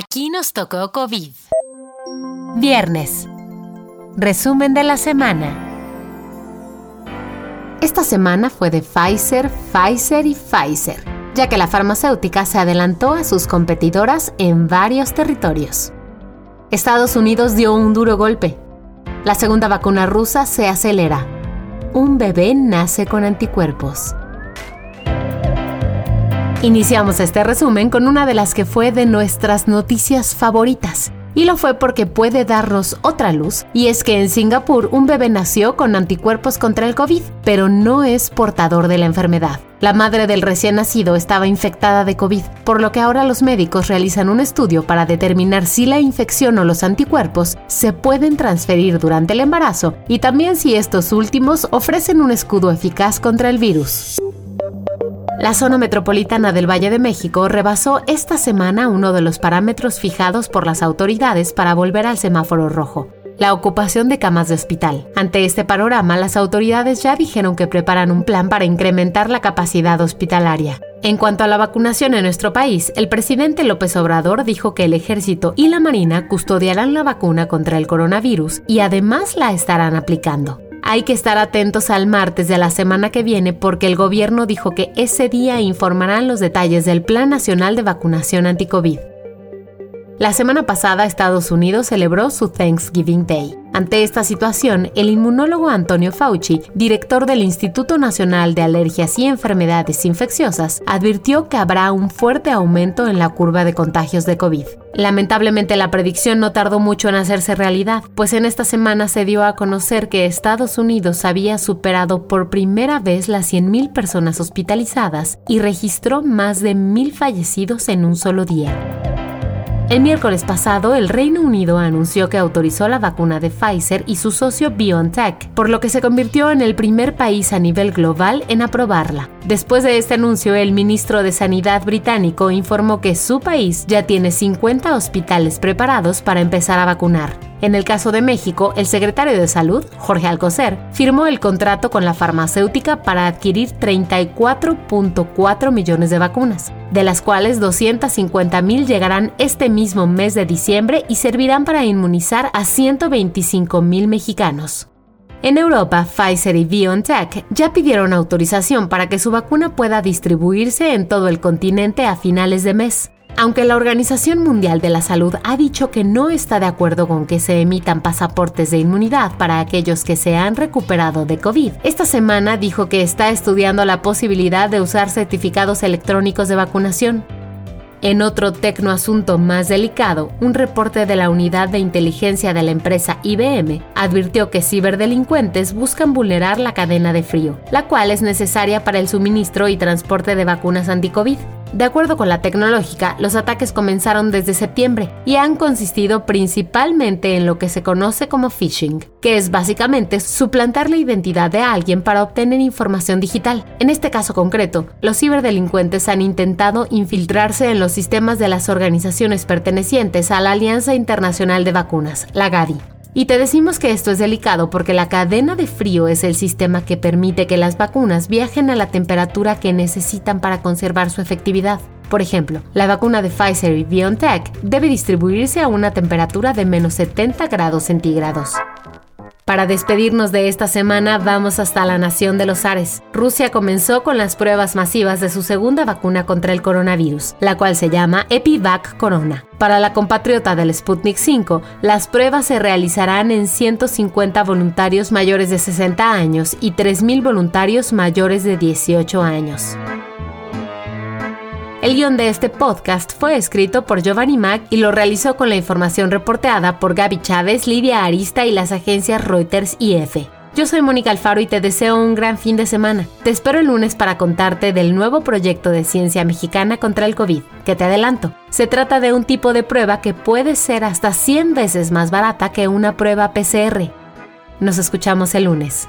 Aquí nos tocó COVID. Viernes. Resumen de la semana. Esta semana fue de Pfizer, Pfizer y Pfizer, ya que la farmacéutica se adelantó a sus competidoras en varios territorios. Estados Unidos dio un duro golpe. La segunda vacuna rusa se acelera. Un bebé nace con anticuerpos. Iniciamos este resumen con una de las que fue de nuestras noticias favoritas. Y lo fue porque puede darnos otra luz, y es que en Singapur un bebé nació con anticuerpos contra el COVID, pero no es portador de la enfermedad. La madre del recién nacido estaba infectada de COVID, por lo que ahora los médicos realizan un estudio para determinar si la infección o los anticuerpos se pueden transferir durante el embarazo y también si estos últimos ofrecen un escudo eficaz contra el virus. La zona metropolitana del Valle de México rebasó esta semana uno de los parámetros fijados por las autoridades para volver al semáforo rojo, la ocupación de camas de hospital. Ante este panorama, las autoridades ya dijeron que preparan un plan para incrementar la capacidad hospitalaria. En cuanto a la vacunación en nuestro país, el presidente López Obrador dijo que el ejército y la marina custodiarán la vacuna contra el coronavirus y además la estarán aplicando. Hay que estar atentos al martes de la semana que viene porque el gobierno dijo que ese día informarán los detalles del Plan Nacional de Vacunación Anticovid. La semana pasada Estados Unidos celebró su Thanksgiving Day. Ante esta situación, el inmunólogo Antonio Fauci, director del Instituto Nacional de Alergias y Enfermedades Infecciosas, advirtió que habrá un fuerte aumento en la curva de contagios de COVID. Lamentablemente la predicción no tardó mucho en hacerse realidad, pues en esta semana se dio a conocer que Estados Unidos había superado por primera vez las 100.000 personas hospitalizadas y registró más de 1.000 fallecidos en un solo día. El miércoles pasado, el Reino Unido anunció que autorizó la vacuna de Pfizer y su socio BioNTech, por lo que se convirtió en el primer país a nivel global en aprobarla. Después de este anuncio, el ministro de Sanidad británico informó que su país ya tiene 50 hospitales preparados para empezar a vacunar. En el caso de México, el secretario de Salud, Jorge Alcocer, firmó el contrato con la farmacéutica para adquirir 34.4 millones de vacunas, de las cuales 250 mil llegarán este mismo mes de diciembre y servirán para inmunizar a 125 mil mexicanos. En Europa, Pfizer y BioNTech ya pidieron autorización para que su vacuna pueda distribuirse en todo el continente a finales de mes. Aunque la Organización Mundial de la Salud ha dicho que no está de acuerdo con que se emitan pasaportes de inmunidad para aquellos que se han recuperado de COVID, esta semana dijo que está estudiando la posibilidad de usar certificados electrónicos de vacunación. En otro tecnoasunto más delicado, un reporte de la unidad de inteligencia de la empresa IBM advirtió que ciberdelincuentes buscan vulnerar la cadena de frío, la cual es necesaria para el suministro y transporte de vacunas anti-COVID. De acuerdo con la tecnológica, los ataques comenzaron desde septiembre y han consistido principalmente en lo que se conoce como phishing, que es básicamente suplantar la identidad de alguien para obtener información digital. En este caso concreto, los ciberdelincuentes han intentado infiltrarse en los sistemas de las organizaciones pertenecientes a la Alianza Internacional de Vacunas, la GAVI y te decimos que esto es delicado porque la cadena de frío es el sistema que permite que las vacunas viajen a la temperatura que necesitan para conservar su efectividad. Por ejemplo, la vacuna de Pfizer y BioNTech debe distribuirse a una temperatura de menos 70 grados centígrados. Para despedirnos de esta semana vamos hasta la nación de los Ares. Rusia comenzó con las pruebas masivas de su segunda vacuna contra el coronavirus, la cual se llama Epivac Corona. Para la compatriota del Sputnik 5, las pruebas se realizarán en 150 voluntarios mayores de 60 años y 3.000 voluntarios mayores de 18 años. El guion de este podcast fue escrito por Giovanni Mac y lo realizó con la información reporteada por Gaby Chávez, Lidia Arista y las agencias Reuters y EFE. Yo soy Mónica Alfaro y te deseo un gran fin de semana. Te espero el lunes para contarte del nuevo proyecto de ciencia mexicana contra el COVID, que te adelanto. Se trata de un tipo de prueba que puede ser hasta 100 veces más barata que una prueba PCR. Nos escuchamos el lunes.